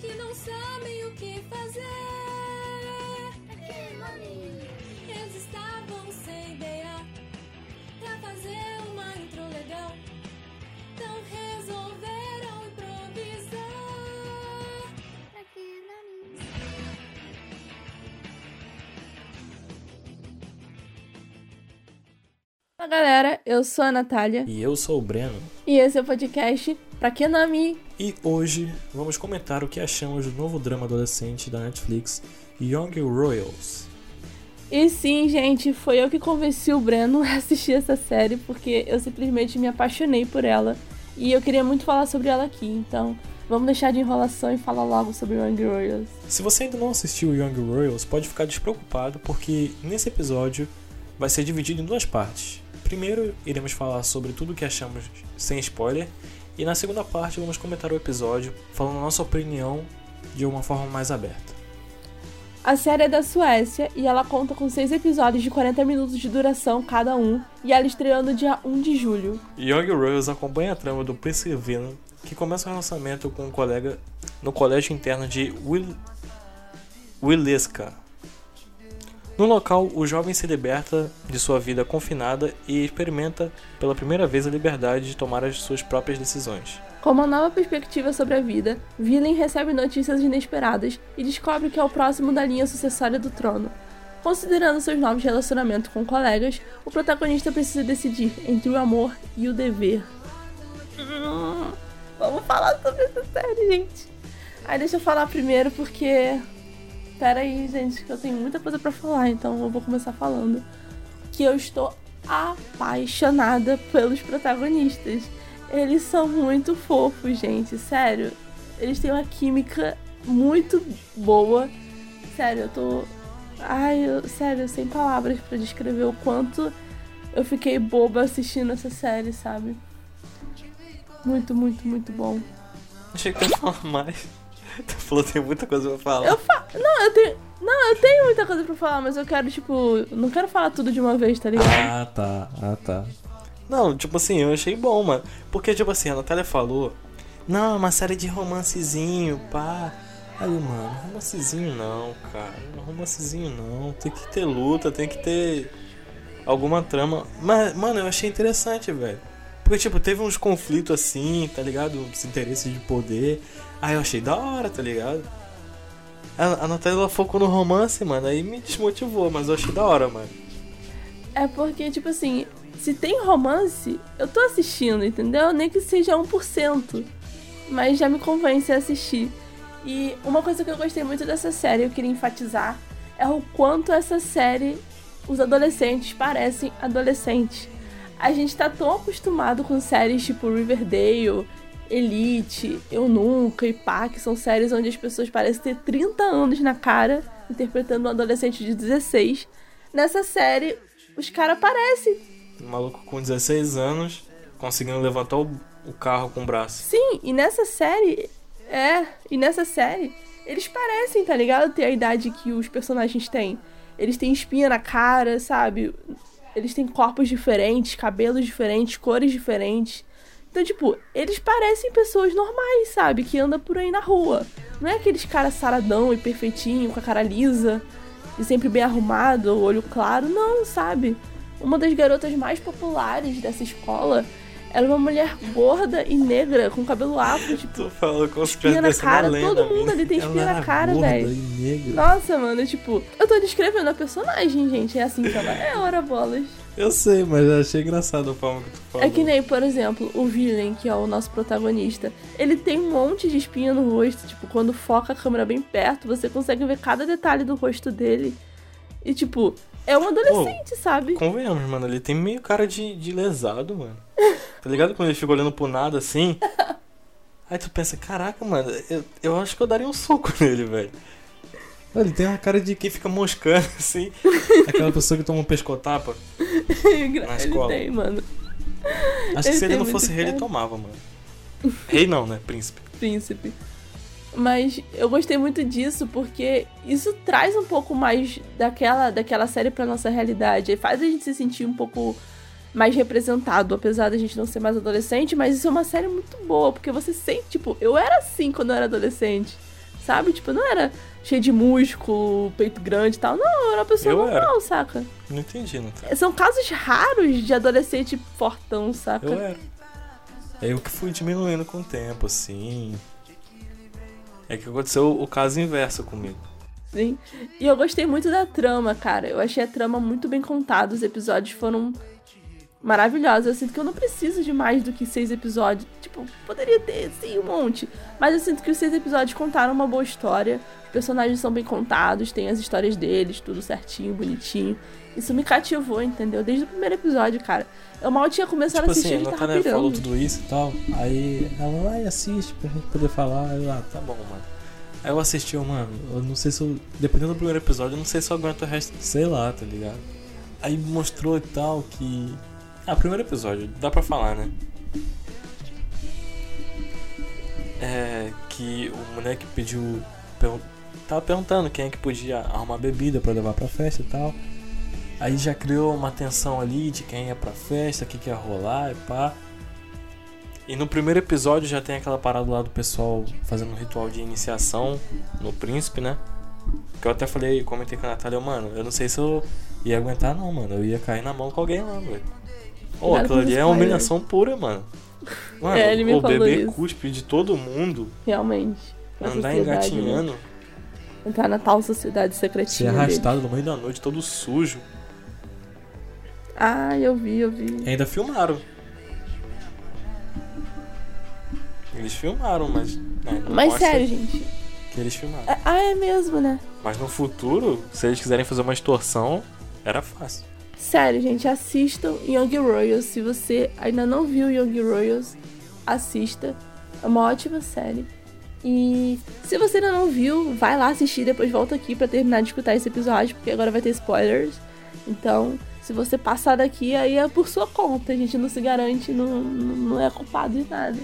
que não sabem o que fazer. Eles estavam sem ideia pra fazer uma intro legal. Então resolveram improvisar. Olá, galera. Eu sou a Natália. E eu sou o Breno. E esse é o podcast Pra Nome? E hoje vamos comentar o que achamos do novo drama adolescente da Netflix, Young Royals. E sim, gente, foi eu que convenci o Breno a assistir essa série, porque eu simplesmente me apaixonei por ela. E eu queria muito falar sobre ela aqui, então vamos deixar de enrolação e falar logo sobre Young Royals. Se você ainda não assistiu Young Royals, pode ficar despreocupado, porque nesse episódio vai ser dividido em duas partes. Primeiro, iremos falar sobre tudo o que achamos sem spoiler, e na segunda parte vamos comentar o episódio, falando nossa opinião de uma forma mais aberta. A série é da Suécia e ela conta com seis episódios de 40 minutos de duração cada um, e ela estreou no dia 1 de julho. Young Royals acompanha a trama do Príncipe Venom, que começa um relacionamento com um colega no colégio interno de Will... Willeska. No local, o jovem se liberta de sua vida confinada e experimenta pela primeira vez a liberdade de tomar as suas próprias decisões. Com uma nova perspectiva sobre a vida, Villain recebe notícias inesperadas e descobre que é o próximo da linha sucessória do trono. Considerando seus novos relacionamentos com colegas, o protagonista precisa decidir entre o amor e o dever. Hum, vamos falar sobre essa série, gente. Aí deixa eu falar primeiro porque. Pera aí, gente, que eu tenho muita coisa pra falar, então eu vou começar falando. Que eu estou apaixonada pelos protagonistas. Eles são muito fofos, gente, sério. Eles têm uma química muito boa. Sério, eu tô. Ai, eu... sério, sem palavras pra descrever o quanto eu fiquei boba assistindo essa série, sabe? Muito, muito, muito bom. Achei que tu ia falar mais. Tu falou que tem muita coisa pra falar. Eu fa... Não, eu tenho. Não, eu tenho muita coisa pra falar, mas eu quero, tipo. Não quero falar tudo de uma vez, tá ligado? Ah, tá. Ah, tá. Não, tipo assim, eu achei bom, mano. Porque, tipo assim, a Natália falou. Não, é uma série de romancezinho, pá. Aí, mano, romancezinho não, cara. Romancezinho não. Tem que ter luta, tem que ter alguma trama. Mas, mano, eu achei interessante, velho. Porque, tipo, teve uns conflitos assim, tá ligado? Os interesses de poder. Aí eu achei da hora, tá ligado? A, a Natália ela focou no romance, mano. Aí me desmotivou, mas eu achei da hora, mano. É porque, tipo assim, se tem romance, eu tô assistindo, entendeu? Nem que seja 1%. Mas já me convence a assistir. E uma coisa que eu gostei muito dessa série, eu queria enfatizar, é o quanto essa série, os adolescentes parecem adolescentes. A gente tá tão acostumado com séries tipo Riverdale, Elite, Eu Nunca e Pá, que são séries onde as pessoas parecem ter 30 anos na cara, interpretando um adolescente de 16. Nessa série, os caras parecem Um maluco com 16 anos conseguindo levantar o, o carro com o braço. Sim, e nessa série. É, e nessa série, eles parecem, tá ligado? Ter a idade que os personagens têm. Eles têm espinha na cara, sabe? Eles têm corpos diferentes, cabelos diferentes, cores diferentes. Então, tipo, eles parecem pessoas normais, sabe? Que andam por aí na rua. Não é aqueles caras saradão e perfeitinho, com a cara lisa e sempre bem arrumado, olho claro. Não, sabe? Uma das garotas mais populares dessa escola era uma mulher gorda e negra, com cabelo afro, tipo, Tu falou com os espinha na cara. lenda, Todo mundo ali tem Ela espinha na cara, gorda velho. e negra. Nossa, mano, tipo, eu tô descrevendo a personagem, gente. É assim que ela é, ora bolas. Eu sei, mas eu achei engraçado a forma que tu falou. É que nem, por exemplo, o Villain, que é o nosso protagonista. Ele tem um monte de espinha no rosto. Tipo, quando foca a câmera bem perto, você consegue ver cada detalhe do rosto dele. E, tipo, é um adolescente, sabe? Convenhamos, mano, ele tem meio cara de, de lesado, mano. Tá ligado? Quando ele fica olhando pro nada assim. Aí tu pensa, caraca, mano, eu, eu acho que eu daria um soco nele, velho. Ele tem uma cara de quem fica moscando, assim. Aquela pessoa que toma um pescotapa. ele escola. tem, mano. Acho que Ele se ele não fosse rei, ele tomava, mano. Rei não, né? Príncipe. príncipe. Mas eu gostei muito disso porque isso traz um pouco mais daquela, daquela série pra nossa realidade. Faz a gente se sentir um pouco mais representado, apesar da gente não ser mais adolescente, mas isso é uma série muito boa, porque você sente, tipo, eu era assim quando eu era adolescente. sabe? Tipo, não era cheio de músculo, peito grande e tal. Não, era uma pessoa Eu normal, era. saca? Não entendi, não tá? São casos raros de adolescente fortão, saca? Eu era. É eu que fui diminuindo com o tempo, assim. É que aconteceu o caso inverso comigo. Sim. E eu gostei muito da trama, cara. Eu achei a trama muito bem contada. Os episódios foram maravilhosos. Eu sinto que eu não preciso de mais do que seis episódios. Tipo, poderia ter, sim, um monte. Mas eu sinto que os seis episódios contaram uma boa história. Os personagens são bem contados, tem as histórias deles, tudo certinho, bonitinho. Isso me cativou, entendeu? Desde o primeiro episódio, cara. Eu mal tinha começado tipo a assistir, assim, a tava Natália falou tudo isso e tal. Aí ela vai assiste pra gente poder falar. Eu, ah, tá bom, mano. Aí eu assisti, eu, mano, eu não sei se eu. Dependendo do primeiro episódio, eu não sei se eu aguento o resto. Sei lá, tá ligado? Aí mostrou e tal que. Ah, primeiro episódio, dá pra falar, né? É. Que o moleque pediu. pergun- Tava perguntando quem é que podia arrumar bebida pra levar pra festa e tal. Aí já criou uma tensão ali de quem ia pra festa, o que, que ia rolar e pá. E no primeiro episódio já tem aquela parada lá do pessoal fazendo um ritual de iniciação no príncipe, né? Que eu até falei, comentei com a Natália, mano, eu não sei se eu ia aguentar não, mano. Eu ia cair na mão com alguém lá, velho. Ô, Cuidado aquilo ali é humilhação pura, mano. Mano, É, ele me o falou bebê isso. cuspe de todo mundo, Realmente. Andar sociedade, engatinhando, né? Entrar na tal sociedade ser secretinha. deles. arrastado no meio da noite, todo sujo. Ah, eu vi, eu vi. E ainda filmaram. Eles filmaram, mas. né, Mas sério, gente. Que eles filmaram. É- Ah, é mesmo, né? Mas no futuro, se eles quiserem fazer uma extorsão, era fácil. Sério, gente, assistam Young Royals. Se você ainda não viu Young Royals, assista. É uma ótima série. E se você ainda não viu, vai lá assistir, depois volta aqui pra terminar de escutar esse episódio, porque agora vai ter spoilers. Então, se você passar daqui, aí é por sua conta. A gente não se garante, não, não é culpado de nada.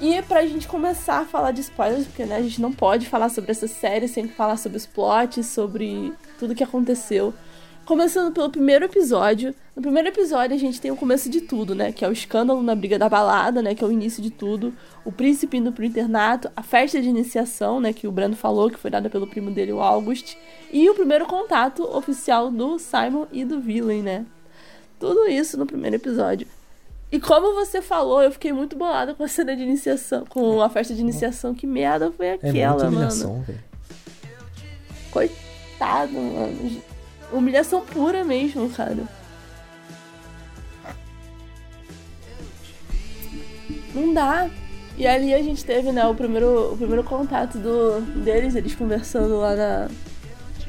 E pra gente começar a falar de spoilers, porque né, a gente não pode falar sobre essa série sem falar sobre os plots, sobre tudo que aconteceu. Começando pelo primeiro episódio. No primeiro episódio a gente tem o começo de tudo, né? Que é o escândalo na briga da balada, né? Que é o início de tudo. O príncipe indo pro internato. A festa de iniciação, né? Que o Brando falou, que foi dada pelo primo dele, o August. E o primeiro contato oficial do Simon e do Villain, né? Tudo isso no primeiro episódio. E como você falou, eu fiquei muito bolada com a cena de iniciação, com a festa de iniciação. Que merda foi É aquela, mano? velho. Coitado, mano. Humilhação pura mesmo, cara. Não dá. E ali a gente teve, né, o primeiro, o primeiro contato do, deles, eles conversando lá na,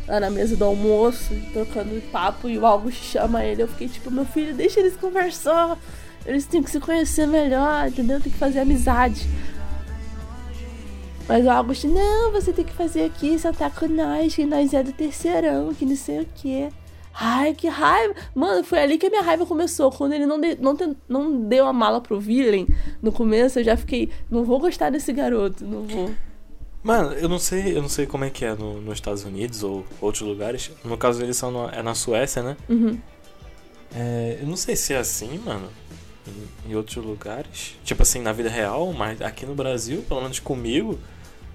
lá na mesa do almoço, trocando papo, e o August chama ele. Eu fiquei tipo, meu filho, deixa eles conversar. Eles têm que se conhecer melhor, entendeu? Tem que fazer amizade. Mas o August, não, você tem que fazer aqui, sentar com nós, que nós é do terceirão, que não sei o quê. Ai, que raiva. Mano, foi ali que a minha raiva começou. Quando ele não, de- não, te- não deu a mala pro Villain no começo, eu já fiquei, não vou gostar desse garoto, não vou. Mano, eu não sei, eu não sei como é que é no- nos Estados Unidos ou outros lugares. No caso eles são no- é na Suécia, né? Uhum. É, eu não sei se é assim, mano. Em, em outros lugares. Tipo assim, na vida real, mas aqui no Brasil, pelo menos comigo.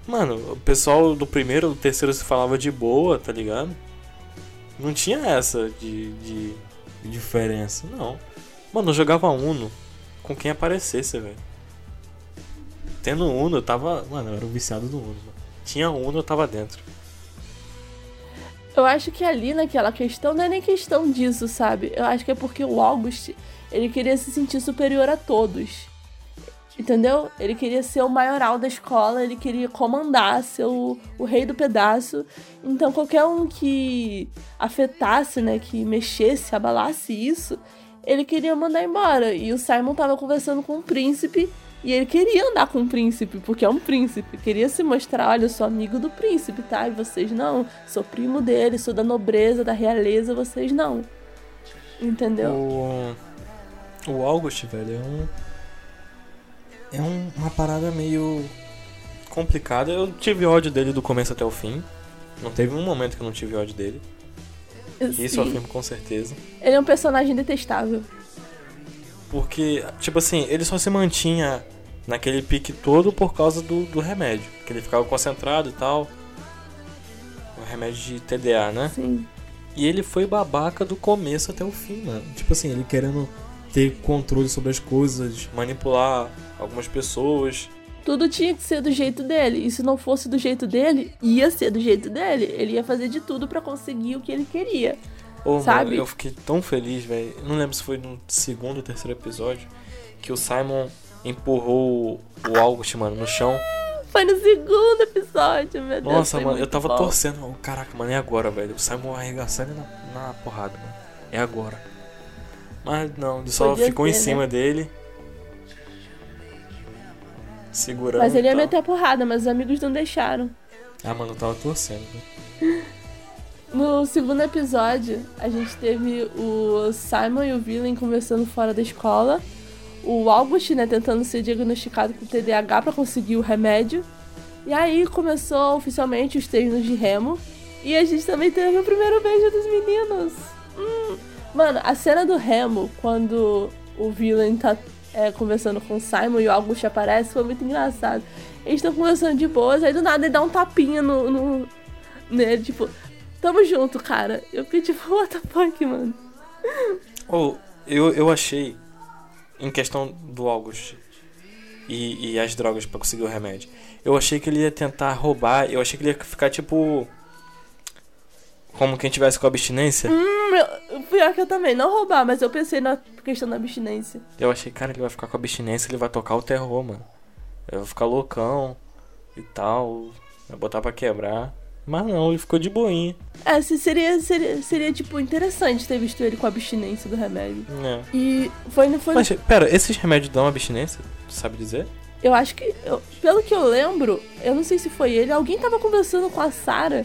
Mano, o pessoal do primeiro, do terceiro se falava de boa, tá ligado? Não tinha essa de, de diferença, não. Mano, eu jogava Uno com quem aparecesse, velho. Tendo Uno, eu tava. Mano, eu era o viciado do Uno. Mano. Tinha Uno, eu tava dentro. Eu acho que ali naquela questão não é nem questão disso, sabe? Eu acho que é porque o August, ele queria se sentir superior a todos. Entendeu? Ele queria ser o maioral da escola, ele queria comandar, ser o, o rei do pedaço. Então qualquer um que afetasse, né, que mexesse, abalasse isso, ele queria mandar embora. E o Simon tava conversando com o príncipe e ele queria andar com o príncipe, porque é um príncipe. Queria se mostrar, olha, eu sou amigo do príncipe, tá? E vocês não. Sou primo dele, sou da nobreza, da realeza, vocês não. Entendeu? O, o August, velho, é um. É um- uma parada meio complicada. Eu tive ódio dele do começo até o fim. Não teve um momento que eu não tive ódio dele. Isso eu Sim. afirmo com certeza. Ele é um personagem detestável. Porque, tipo assim, ele só se mantinha naquele pique todo por causa do, do remédio. Que ele ficava concentrado e tal. O remédio de TDA, né? Sim. E ele foi babaca do começo até o fim, mano. Tipo assim, ele querendo ter controle sobre as coisas, manipular algumas pessoas. Tudo tinha que ser do jeito dele. E se não fosse do jeito dele, ia ser do jeito dele. Ele ia fazer de tudo pra conseguir o que ele queria. Mano, Sabe? eu fiquei tão feliz, velho. Não lembro se foi no segundo ou terceiro episódio que o Simon empurrou o August, mano, no chão. Foi no segundo episódio, meu Deus. Nossa, mano, eu tava bom. torcendo. Oh, Caraca, mano, é agora, velho. O Simon ele na, na porrada, mano. É agora. Mas não, ele só Podia ficou em ser, né? cima dele. Segurando. Mas ele ia meter a porrada, mas os amigos não deixaram. Ah, mano, eu tava torcendo. velho. No segundo episódio, a gente teve o Simon e o Villain conversando fora da escola. O August, né, tentando ser diagnosticado com TDAH pra conseguir o remédio. E aí começou oficialmente os treinos de remo. E a gente também teve o primeiro beijo dos meninos. Hum. Mano, a cena do remo, quando o Villain tá é, conversando com o Simon e o August aparece, foi muito engraçado. Eles estão conversando de boas, aí do nada ele dá um tapinha no, no nele, tipo, tamo junto, cara. Eu fiquei tipo, what the fuck, mano. Oh, eu, eu achei, em questão do August e, e as drogas pra conseguir o remédio, eu achei que ele ia tentar roubar, eu achei que ele ia ficar tipo. Como quem tivesse com abstinência. Hum, eu, pior que eu também, não roubar, mas eu pensei na questão da abstinência. Eu achei, cara, ele vai ficar com abstinência, ele vai tocar o terror, mano. Eu vou ficar loucão e tal, vai botar pra quebrar. Mas não, ele ficou de boinha. É, se- seria, seria, seria, tipo, interessante ter visto ele com abstinência do remédio. É. E foi, foi Mas, pera, esses remédios dão abstinência? Tu sabe dizer? Eu acho que. eu- pelo que eu lembro, eu não sei se foi ele, alguém tava conversando com a Sarah.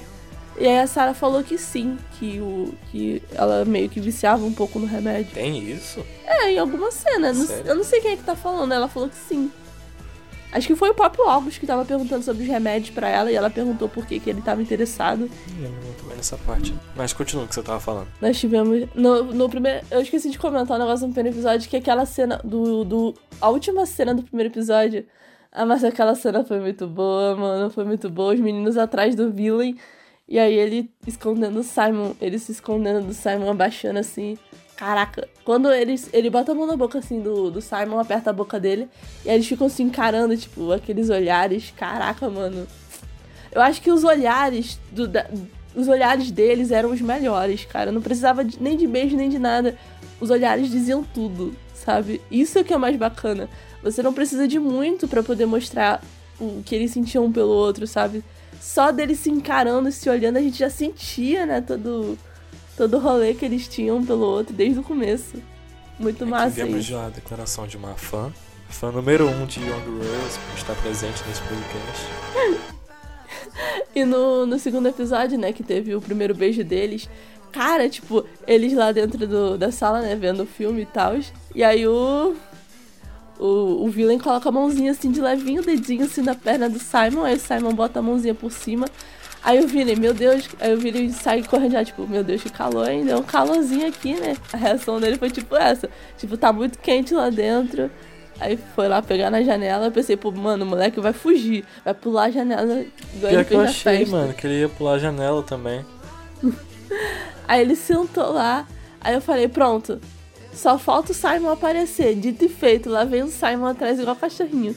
E aí a Sarah falou que sim, que, o, que ela meio que viciava um pouco no remédio. Tem isso? É, em alguma cena. Sério? eu não sei quem é que tá falando, ela falou que sim. Acho que foi o próprio August que tava perguntando sobre os remédios pra ela e ela perguntou por que, que ele tava interessado. Não lembro muito bem nessa parte. Mas continua o que você tava falando. Nós tivemos. No, no primeiro. Eu esqueci de comentar um negócio no primeiro episódio, que aquela cena do. do a última cena do primeiro episódio. Ah, mas aquela cena foi muito boa, mano. Foi muito boa. Os meninos atrás do villain. E aí ele escondendo o Simon. Ele se escondendo do Simon, abaixando assim. Caraca. Quando eles, ele bota a mão na boca assim do, do Simon, aperta a boca dele. E eles ficam se encarando, tipo, aqueles olhares. Caraca, mano. Eu acho que os olhares do, da- os olhares deles eram os melhores, cara. Não precisava de- nem de beijo nem de nada. Os olhares diziam tudo, sabe? Isso é que é mais bacana. Você não precisa de muito pra poder mostrar o que eles sentiam um pelo outro, sabe? Só deles se encarando e se olhando, a gente já sentia, né, todo todo o rolê que eles tinham pelo outro desde o começo. Muito Aqui massa vemos isso. já a declaração de uma fã. Fã número um de Young Rose, por estar presente nesse podcast. E no, no segundo episódio, né, que teve o primeiro beijo deles, cara, tipo, eles lá dentro do, da sala, né, vendo o filme e tal. E aí o. O, o Villain coloca a mãozinha assim de levinho, o dedinho assim na perna do Simon, aí o Simon bota a mãozinha por cima. Aí o Villain, meu Deus, aí o Villain sai correndo já, tipo, meu Deus, que calor, hein? Deu um calorzinho aqui, né? A reação dele foi tipo essa. Tipo, tá muito quente lá dentro. Aí foi lá pegar na janela, eu pensei, pô, mano, o moleque vai fugir, vai pular a janela igual Pior que eu achei, festa. mano, que ele ia pular a janela também. Aí ele sentou lá, aí eu falei, pronto, só falta o Simon aparecer. Dito e feito, lá vem o Simon atrás igual cachorrinho.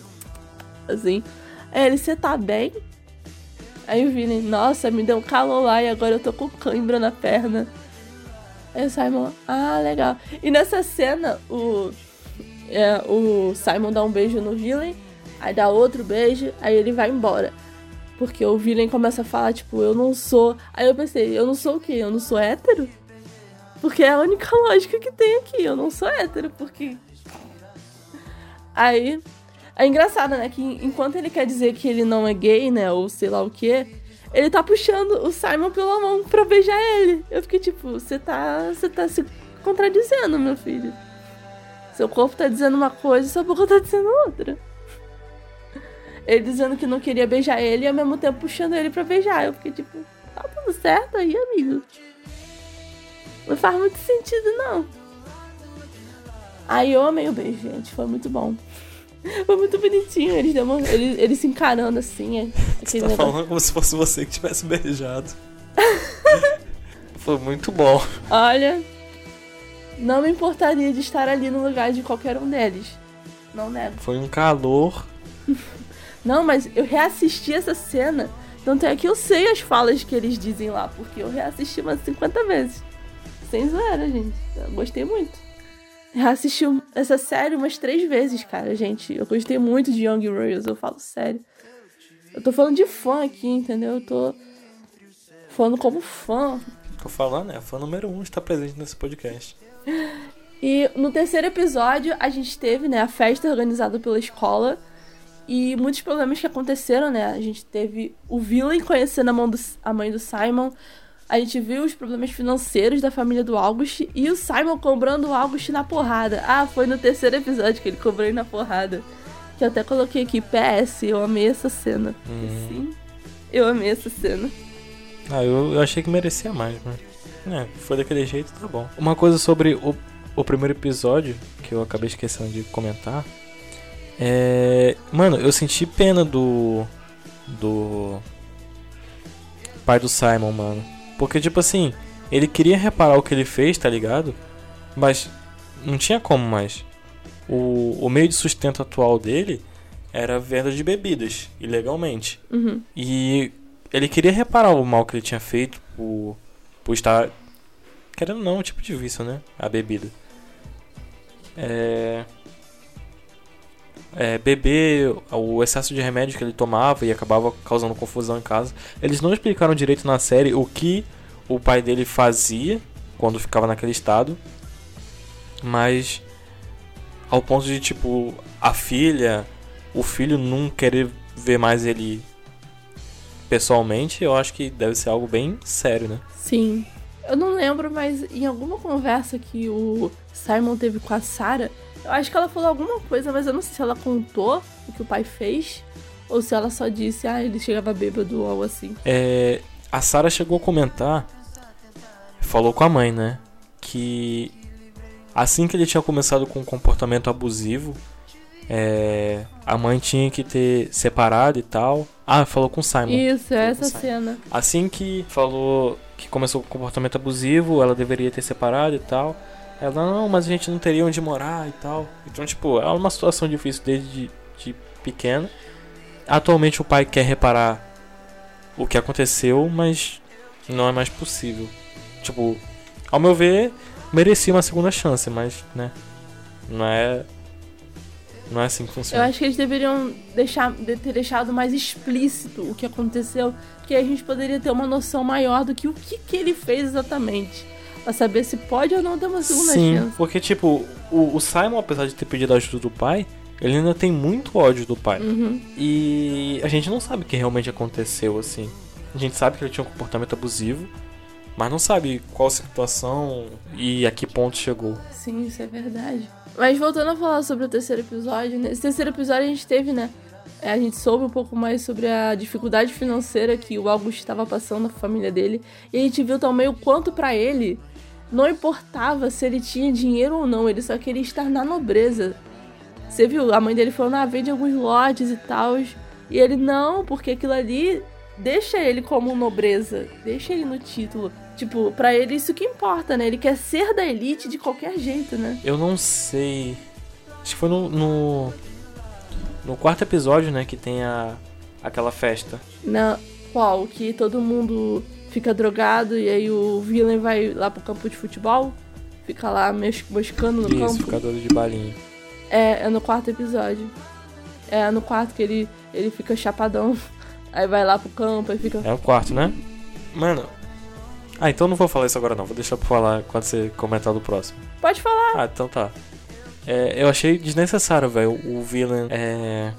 Assim. Aí ele, você tá bem? Aí o Vini, nossa, me deu um calor lá e agora eu tô com cãibra na perna. Aí o Simon, ah, legal. E nessa cena, o, é, o Simon dá um beijo no Villain, aí dá outro beijo, aí ele vai embora. Porque o Villain começa a falar, tipo, eu não sou. Aí eu pensei, eu não sou o quê? Eu não sou hétero? Porque é a única lógica que tem aqui. Eu não sou hétero, porque. Aí. É engraçado, né? Que enquanto ele quer dizer que ele não é gay, né? Ou sei lá o quê. Ele tá puxando o Simon pela mão pra beijar ele. Eu fiquei tipo, você tá. Você tá se contradizendo, meu filho. Seu corpo tá dizendo uma coisa e sua boca tá dizendo outra. Ele dizendo que não queria beijar ele e ao mesmo tempo puxando ele pra beijar. Eu fiquei tipo, tá tudo certo aí, amigo? Não faz muito sentido, não. Aí eu amei o beijo, gente. Foi muito bom. Foi muito bonitinho, eles, demo- eles, eles se encarando assim. é, Você tá negócio. falando como se fosse você que tivesse beijado. Foi muito bom. Olha, não me importaria de estar ali no lugar de qualquer um deles. Não nego. Foi um calor. Não, mas eu reassisti essa cena. Tanto é que eu sei as falas que eles dizem lá, porque eu reassisti umas 50 vezes. Sem zoeira, gente. Eu gostei muito. Reassisti um- essa série umas três vezes, cara, gente. Eu gostei muito de Young Royals, eu falo sério. Eu tô falando de fã aqui, entendeu? Eu tô falando como fã. Tô falando, é fã número um está presente nesse podcast. E no terceiro episódio, a gente teve, né, a festa organizada pela escola. E muitos problemas que aconteceram, né? A gente teve o Villain conhecendo a, mão do- a mãe do Simon. A gente viu os problemas financeiros da família do August. E o Simon cobrando o August na porrada. Ah, foi no terceiro episódio que ele cobrou ele na porrada. Que eu até coloquei aqui, PS, eu amei essa cena. E Sim, eu amei essa cena. Ah, eu, eu achei que merecia mais, mas. É, foi daquele jeito, tá bom. Uma coisa sobre o, o primeiro episódio, que eu acabei esquecendo de comentar. É. Mano, eu senti pena do. Do. Pai do Simon, mano. Porque, tipo assim, ele queria reparar o que ele fez, tá ligado? Mas não tinha como mais. O, o meio de sustento atual dele era a venda de bebidas, ilegalmente. Uhum. E ele queria reparar o mal que ele tinha feito por, por estar. Querendo não, um tipo de vício, né? A bebida. É. É, beber, o excesso de remédio que ele tomava e acabava causando confusão em casa. Eles não explicaram direito na série o que o pai dele fazia quando ficava naquele estado. Mas ao ponto de tipo a filha, o filho não querer ver mais ele pessoalmente, eu acho que deve ser algo bem sério, né? Sim. Eu não lembro, mas em alguma conversa que o Simon teve com a Sarah, eu acho que ela falou alguma coisa, mas eu não sei se ela contou o que o pai fez ou se ela só disse, ah, ele chegava bêbado ou algo assim. É, a Sarah chegou a comentar, falou com a mãe, né? Que assim que ele tinha começado com um comportamento abusivo, é, a mãe tinha que ter separado e tal. Ah, falou com o Simon. Isso, é essa cena. Assim que falou que começou com comportamento abusivo, ela deveria ter separado e tal. Ela, não, mas a gente não teria onde morar e tal. Então, tipo, é uma situação difícil desde de, de pequena. Atualmente o pai quer reparar o que aconteceu, mas não é mais possível. Tipo, ao meu ver, merecia uma segunda chance, mas, né, não é não é assim que Eu funciona. acho que eles deveriam deixar, de- ter deixado mais explícito o que aconteceu, que a gente poderia ter uma noção maior do que o que, que ele fez exatamente. Pra saber se pode ou não ter uma segunda Sim, chance. porque tipo, o, o Simon, apesar de ter pedido a ajuda do pai, ele ainda tem muito ódio do pai. Uhum. E a gente não sabe o que realmente aconteceu, assim. A gente sabe que ele tinha um comportamento abusivo, mas não sabe qual situação e a que ponto chegou. Sim, isso é verdade. Mas voltando a falar sobre o terceiro episódio, nesse terceiro episódio a gente teve, né? A gente soube um pouco mais sobre a dificuldade financeira que o Augusto estava passando na família dele. E a gente viu também o quanto pra ele não importava se ele tinha dinheiro ou não, ele só queria estar na nobreza. Você viu? A mãe dele falou, ah, vende alguns lotes e tal. E ele, não, porque aquilo ali deixa ele como nobreza, deixa ele no título. Tipo, pra ele isso que importa, né? Ele quer ser da elite de qualquer jeito, né? Eu não sei. Acho que foi no. No, no quarto episódio, né, que tem a. aquela festa. Na qual? Que todo mundo fica drogado e aí o Villain vai lá pro campo de futebol? Fica lá moscando no Isso, campo? ficador de balinha. É, é no quarto episódio. É no quarto que ele, ele fica chapadão. Aí vai lá pro campo, aí fica. É o quarto, né? Mano. Ah, então não vou falar isso agora não. Vou deixar pra falar quando você comentar do próximo. Pode falar. Ah, então tá. É, eu achei desnecessário, velho, o villain. É.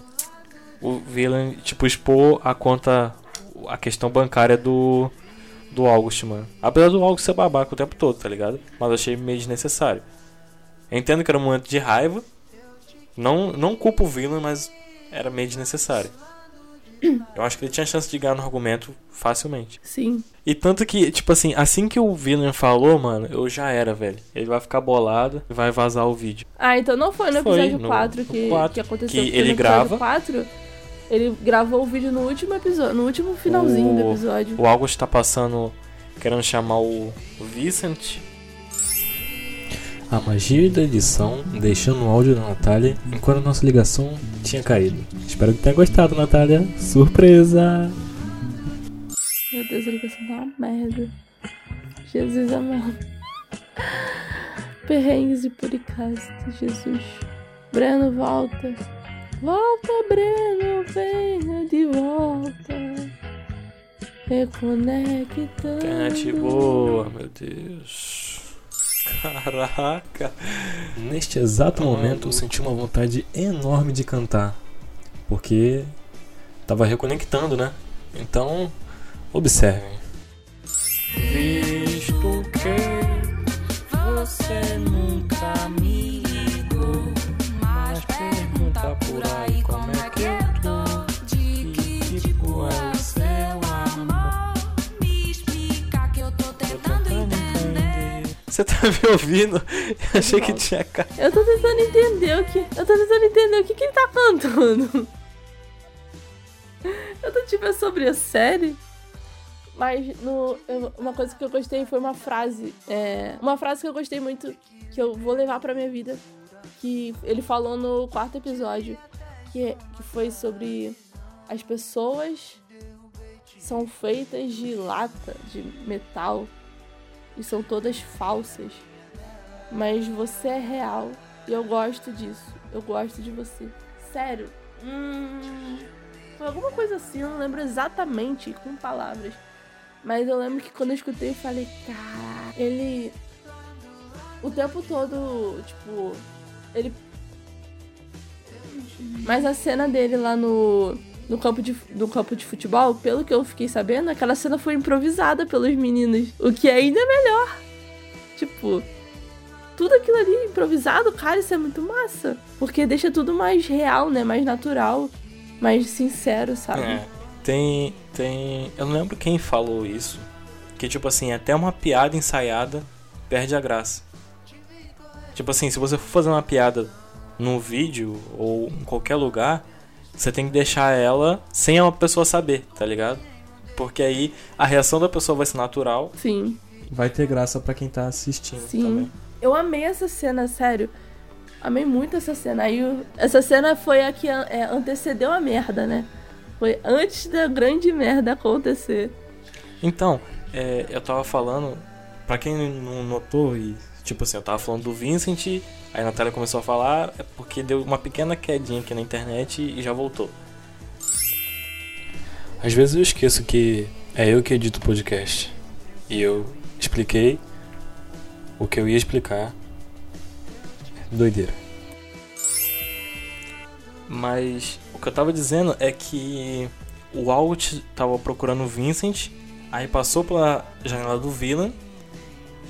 O villain, tipo, expor a conta. A questão bancária do. Do August, mano. Apesar do August ser babaca o tempo todo, tá ligado? Mas achei meio desnecessário. Eu entendo que era um momento de raiva. Não, não culpo o villain, mas era meio desnecessário. Eu acho que ele tinha chance de ganhar no argumento facilmente. Sim. E tanto que, tipo assim, assim que o Villain falou, mano, eu já era, velho. Ele vai ficar bolado e vai vazar o vídeo. Ah, então não foi no Foi, episódio no- 4 no que, quatro, que aconteceu. que ele grava. episódio 4, ele gravou o vídeo no último episódio, no último finalzinho do O- episódio. O August tá passando, querendo chamar o Vincent. A magia da edição deixando o áudio da Natália enquanto a nossa ligação tinha caído. Espero que tenha gostado, Natália. Surpresa! Meu Deus, a ligação tá uma merda. Jesus amado. Perrengues de Puricasta, Jesus. Breno, volta. Volta, Breno, Reconectando. Internet boa, meu Deus. Caraca. Neste exato momento eu senti uma vontade enorme de cantar. Porque tava reconectando, né? Então, observem. Visto que você nunca me ligou, mas pergunta por aí como é que eu Você tá me ouvindo? Eu achei que tinha ca... Eu tô tentando entender o que. Eu tô tentando entender o que, que ele tá cantando. Eu tô tipo, é sobre a série. Mas no, eu- uma coisa que eu gostei foi uma frase. é, uma frase que eu gostei muito, que eu vou levar pra minha vida. Que ele falou no quarto episódio. Que, é- que foi sobre as pessoas são feitas de lata, de metal. E são todas falsas mas você é real e eu gosto disso. Eu gosto de você. Sério. Hum, foi alguma coisa assim, eu não lembro exatamente com palavras. Mas eu lembro que quando eu escutei eu falei, cara, ele. O tempo todo, tipo. Ele. Mas a cena dele lá no. No campo, de, no campo de futebol, pelo que eu fiquei sabendo, aquela cena foi improvisada pelos meninos. O que é ainda melhor. Tipo, tudo aquilo ali improvisado, cara, isso é muito massa. Porque deixa tudo mais real, né? Mais natural, mais sincero, sabe? É, tem, tem. Eu não lembro quem falou isso. Que tipo assim, até uma piada ensaiada perde a graça. Tipo assim, se você for fazer uma piada no vídeo ou em qualquer lugar, você tem que deixar ela sem a pessoa saber, tá ligado? Porque aí a reação da pessoa vai ser natural. Sim, Vai ter graça pra quem tá assistindo sim. também. Eu amei essa cena, sério. Amei muito essa cena. Aí essa cena foi a que é, antecedeu a merda, né? Foi antes da grande merda acontecer. Então, é, eu tava falando, pra quem não notou, e tipo assim, eu tava falando do Vincent, aí a Natália começou a falar, é porque deu uma pequena quedinha aqui na internet e já voltou. Às vezes eu esqueço que é eu que edito o podcast. E eu expliquei o que eu ia explicar. Doideira. Mas o que eu tava dizendo é que o Alt tava procurando o Vincent, aí passou pela janela do Villain,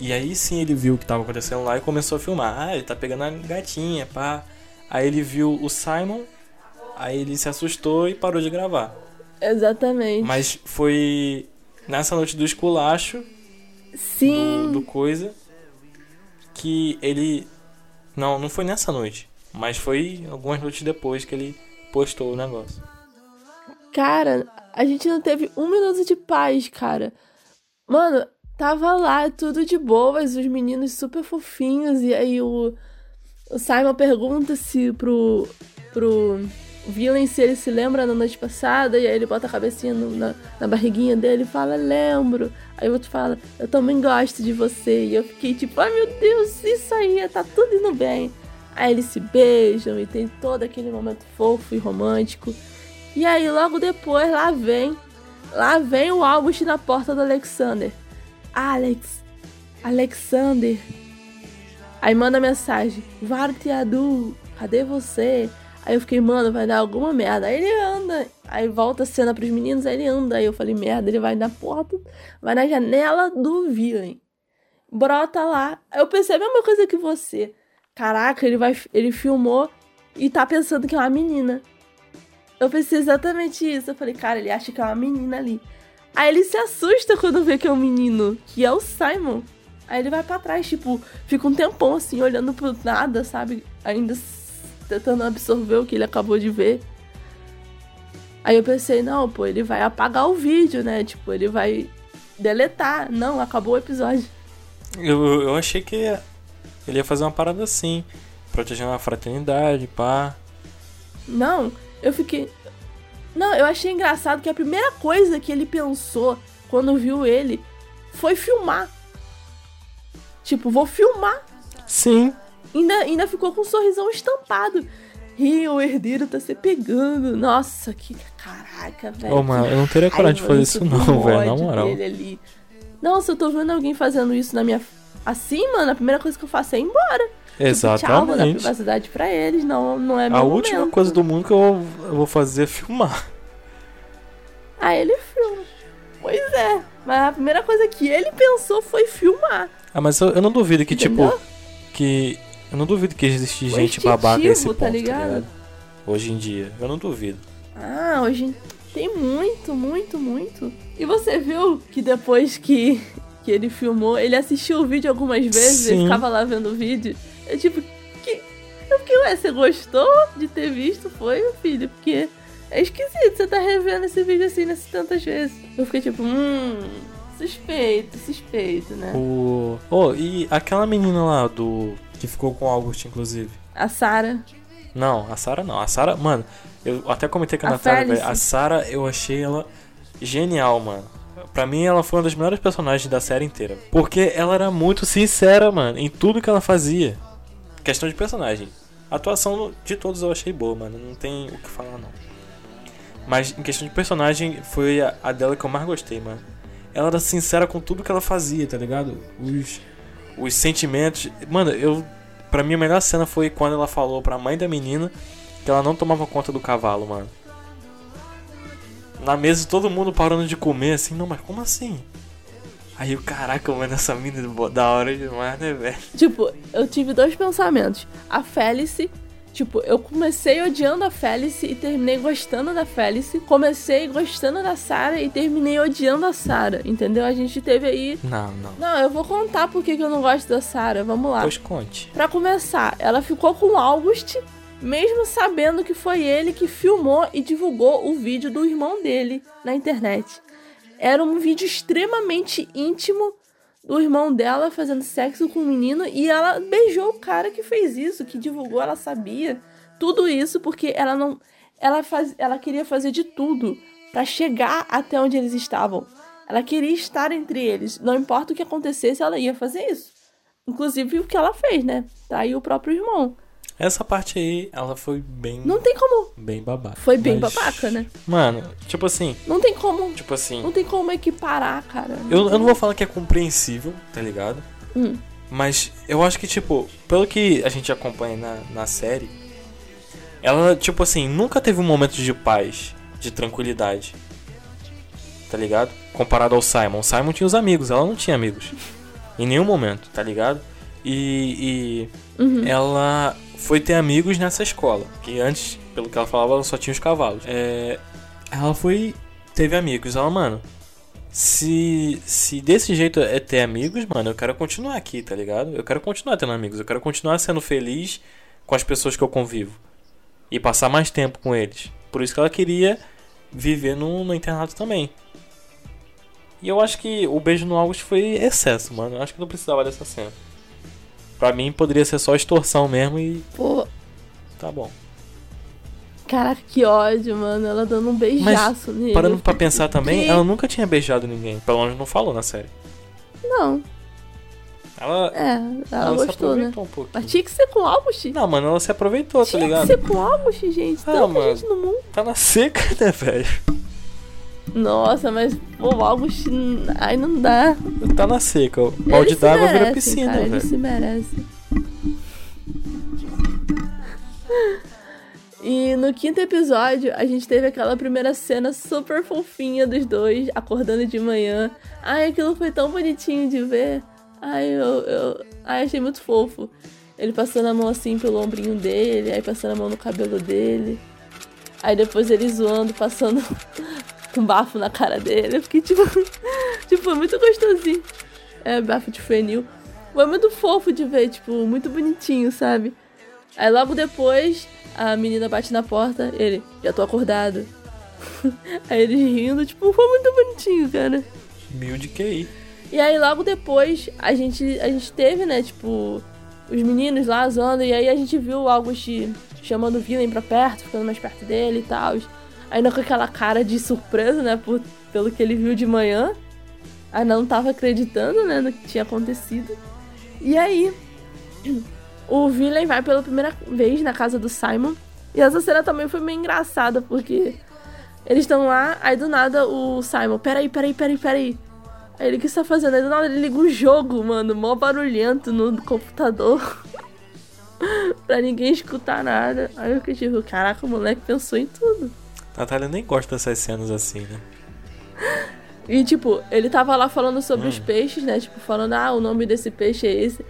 e aí sim ele viu o que tava acontecendo lá e começou a filmar. Ah, ele tá pegando a gatinha, pá. Aí ele viu o Simon, aí ele se assustou e parou de gravar. Exatamente. Mas foi nessa noite do esculacho, Sim. do, do coisa, que ele. Não, não foi nessa noite. Mas foi algumas noites depois que ele postou o negócio. Cara, a gente não teve um minuto de paz, cara. Mano, tava lá tudo de boas, os meninos super fofinhos, e aí o, o Simon pergunta se pro, pro Villain se ele se lembra da noite passada, e aí ele bota a cabecinha no- na, na barriguinha dele e fala, lembro. Aí o outro fala, eu também gosto de você. E eu fiquei tipo, ai meu Deus, isso aí, tá tudo indo bem. Aí eles se beijam e tem todo aquele momento fofo e romântico. E aí, logo depois, lá vem. Lá vem o August na porta do Alexander. Alex. Alexander. Aí manda mensagem. Vartiadu, cadê você? Aí eu fiquei, mano, vai dar alguma merda. Aí ele anda. Aí volta a cena pros meninos, aí ele anda. Aí eu falei, merda, ele vai na porta, vai na janela do Villain. Brota lá. Aí eu pensei a mesma coisa que você. Caraca, ele vai. Ele filmou e tá pensando que é uma menina. Eu pensei exatamente isso. Eu falei, cara, ele acha que é uma menina ali. Aí ele se assusta quando vê que é um menino, que é o Simon. Aí ele vai pra trás, tipo, fica um tempão assim, olhando pro nada, sabe? Ainda tentando absorver o que ele acabou de ver. Aí eu pensei, não, pô, ele vai apagar o vídeo, né? Tipo, ele vai deletar. Não, acabou o episódio. Eu, eu achei que ele ia fazer uma parada assim, protegendo a fraternidade, pá. Não, eu fiquei. Não, eu achei engraçado que a primeira coisa que ele pensou quando viu ele foi filmar. Tipo, vou filmar. Sim. Ainda, ainda ficou com um sorrisão estampado. E o herdeiro tá se pegando. Nossa, que caraca, velho. Ô, mano, eu não teria coragem de fazer isso não, velho, na moral. Nossa, eu tô vendo alguém fazendo isso na minha. Assim, mano, a primeira coisa que eu faço é ir embora. Tipo, tchau, Exatamente. privacidade pra eles. Não, não é meu A última momento. coisa do mundo que eu, eu vou fazer é filmar. Aí ele filma. Pois é. Mas a primeira coisa que ele pensou foi filmar. Ah, mas eu, eu não duvido que, Entendeu? tipo, que. Eu não duvido que existe gente babaca a esse instintivo, ponto, tá tá ligado? ligado? Hoje em dia. Eu não duvido. Ah, hoje tem muito, muito, muito. E você viu que depois que, que ele filmou, ele assistiu o vídeo algumas vezes, ele Sim. ficava lá vendo o vídeo. Eu tipo, que. Eu fiquei, ué, você gostou de ter visto? Foi, meu filho? Porque é esquisito você tá revendo esse vídeo assim nessas tantas vezes. Eu fiquei tipo, hum. Suspeito, suspeito, né? O. Oh, e aquela menina lá do. Que ficou com o August, inclusive. A Sarah. Não, a Sarah não. A Sarah, mano, eu até comentei com a A Natália, velho. A Sarah, eu achei ela genial, mano. Pra mim, ela foi uma das melhores personagens da série inteira. Porque ela era muito sincera, mano, em tudo que ela fazia. Questão de personagem. A atuação de todos eu achei boa, mano. Não tem o que falar, não. Mas em questão de personagem, foi a, a dela que eu mais gostei, mano. Ela era sincera com tudo que ela fazia, tá ligado? Os, os sentimentos. Mano, eu. Pra mim, a melhor cena foi quando ela falou pra mãe da menina que ela não tomava conta do cavalo, mano. Na mesa, todo mundo parando de comer, assim, não, mas como assim? Aí eu, caraca, mano, essa mina é da hora demais, né, velho? Tipo, eu tive dois pensamentos. A Félice, tipo, eu comecei odiando a Félice e terminei gostando da Félice. Comecei gostando da Sarah e terminei odiando a Sarah, entendeu? A gente teve aí. Não, não. Não, eu vou contar por que que eu não gosto da Sarah. Vamos lá. Pois conte. Pra começar, ela ficou com o August, mesmo sabendo que foi ele que filmou e divulgou o vídeo do irmão dele na internet. Era um vídeo extremamente íntimo do irmão dela fazendo sexo com o menino e ela beijou o cara que fez isso, que divulgou, ela sabia tudo isso porque ela não ela faz, ela queria fazer de tudo pra chegar até onde eles estavam. Ela queria estar entre eles, não importa o que acontecesse, ela ia fazer isso. Inclusive o que ela fez, né? Traiu o próprio irmão. Essa parte aí, ela foi bem. Não tem como. Bem babaca. Foi bem Mas, babaca, né? Mano, tipo assim. Não tem como. Tipo assim. Não tem como equiparar, cara. Eu, eu não vou falar que é compreensível, tá ligado? Hum. Mas eu acho que, tipo, pelo que a gente acompanha na, na série, ela, tipo assim, nunca teve um momento de paz, de tranquilidade. Tá ligado? Comparado ao Simon. O Simon tinha os amigos, ela não tinha amigos. Em nenhum momento, tá ligado? E, Uhum. e ela foi ter amigos nessa escola. Que antes, pelo que ela falava, ela só tinha os cavalos. É, ela foi. Teve amigos. Ela, mano, se, se desse jeito é ter amigos, mano, eu quero continuar aqui, tá ligado? Eu quero continuar tendo amigos. Eu quero continuar sendo feliz com as pessoas que eu convivo. E passar mais tempo com eles. Por isso que ela queria viver no, no internato também. E eu acho que o beijo no August foi excesso, mano. Eu acho que não precisava dessa cena. Pra mim poderia ser só extorsão mesmo e Pô, tá bom. caraca, que ódio, mano. Ela dando um beijaço nele. Parando pra pensar também, Que? ela nunca tinha beijado ninguém. Pelo menos não falou na série. Não, Ela, é, ela, ela se gostou, né? um. Mas tinha que ser com August. Não, mano, ela se aproveitou, tá Tinha que ligado? ser com August, gente. Ah, Tanta mano. gente no mundo. Tá na seca, né, velho? Nossa, mas pô, o August. Ai, não dá. Tá na seca. O balde d'água vira piscina, cara, velho. se merecem. E no quinto episódio, a gente teve aquela primeira cena super fofinha dos dois, acordando de manhã. Ai, aquilo foi tão bonitinho de ver. Ai, eu, eu ai, achei muito fofo. Ele passando a mão assim pelo ombrinho dele, aí passando a mão no cabelo dele. Aí depois ele zoando, passando com bafo na cara dele. Eu fiquei tipo. tipo, foi muito gostosinho. É, bafo de fenil. Foi muito fofo de ver, tipo, muito bonitinho, sabe? Aí logo depois, a menina bate na porta, ele, já tô acordado. Aí eles rindo, tipo, foi muito bonitinho, cara. Mil de QI. E aí logo depois a gente, a gente teve, né, tipo, os meninos lá zoando, e aí a gente viu o August chamando o Villain pra perto, ficando mais perto dele e tal. Ainda com aquela cara de surpresa, né, por, pelo que ele viu de manhã. Ainda não tava acreditando, né, no que tinha acontecido. E aí, o Villain vai pela primeira vez na casa do Simon. E essa cena também foi meio engraçada, porque eles estão lá, aí do nada o Simon, peraí, peraí, peraí, peraí. Aí ele, o que você tá fazendo? Aí do nada ele liga o jogo, mano, mó barulhento no computador. pra ninguém escutar nada. Aí eu fiquei tipo, caraca, o moleque pensou em tudo. Natália nem gosta dessas cenas assim, né? E, tipo, ele tava lá falando sobre Hum. os peixes, né? Tipo, falando, ah, o nome desse peixe é esse.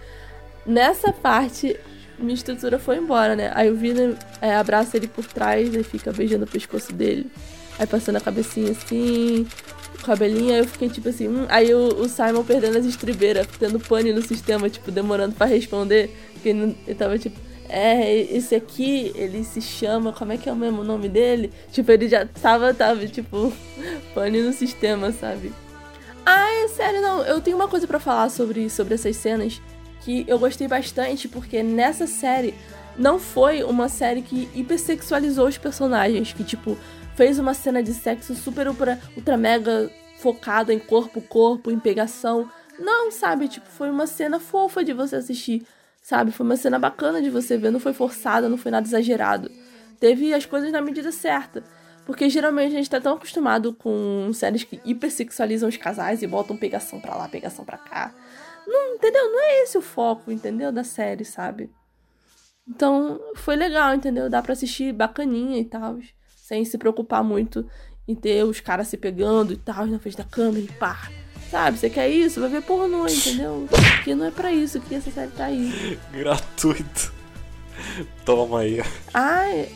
Nessa parte, minha estrutura foi embora, né? Aí o Vina é, abraça ele por trás e fica beijando o pescoço dele. Aí passando a cabecinha assim, o cabelinho. Aí eu fiquei tipo assim, hum. Aí o, o Simon perdendo as estribeiras, tendo pane no sistema, tipo, demorando pra responder. Porque ele, não- ele tava tipo, é, esse aqui, ele se chama, como é que é o mesmo nome dele? Tipo, ele já tava, tava, tipo, pane no sistema, sabe? Ah, é sério, não. Eu tenho uma coisa pra falar sobre, sobre essas cenas que eu gostei bastante, porque nessa série não foi uma série que hipersexualizou os personagens, que, tipo, fez uma cena de sexo super ultra, ultra mega focada em corpo, corpo, em pegação. Não, sabe? Tipo, foi uma cena fofa de você assistir, sabe? Foi uma cena bacana de você ver, não foi forçada, não foi nada exagerado. Teve as coisas na medida certa. Porque geralmente a gente tá tão acostumado com séries que hipersexualizam os casais e botam pegação pra lá, pegação pra cá. Não, entendeu? Não é esse o foco, entendeu? Da série, sabe? Então, foi legal, entendeu? Dá pra assistir bacaninha e tal. Sem se preocupar muito em ter os caras se pegando e tal, na frente da câmera e pá. Sabe? Você quer isso? Vai ver pornô, entendeu? Porque não é pra isso que essa série tá aí. Gratuito. Toma aí. Ai,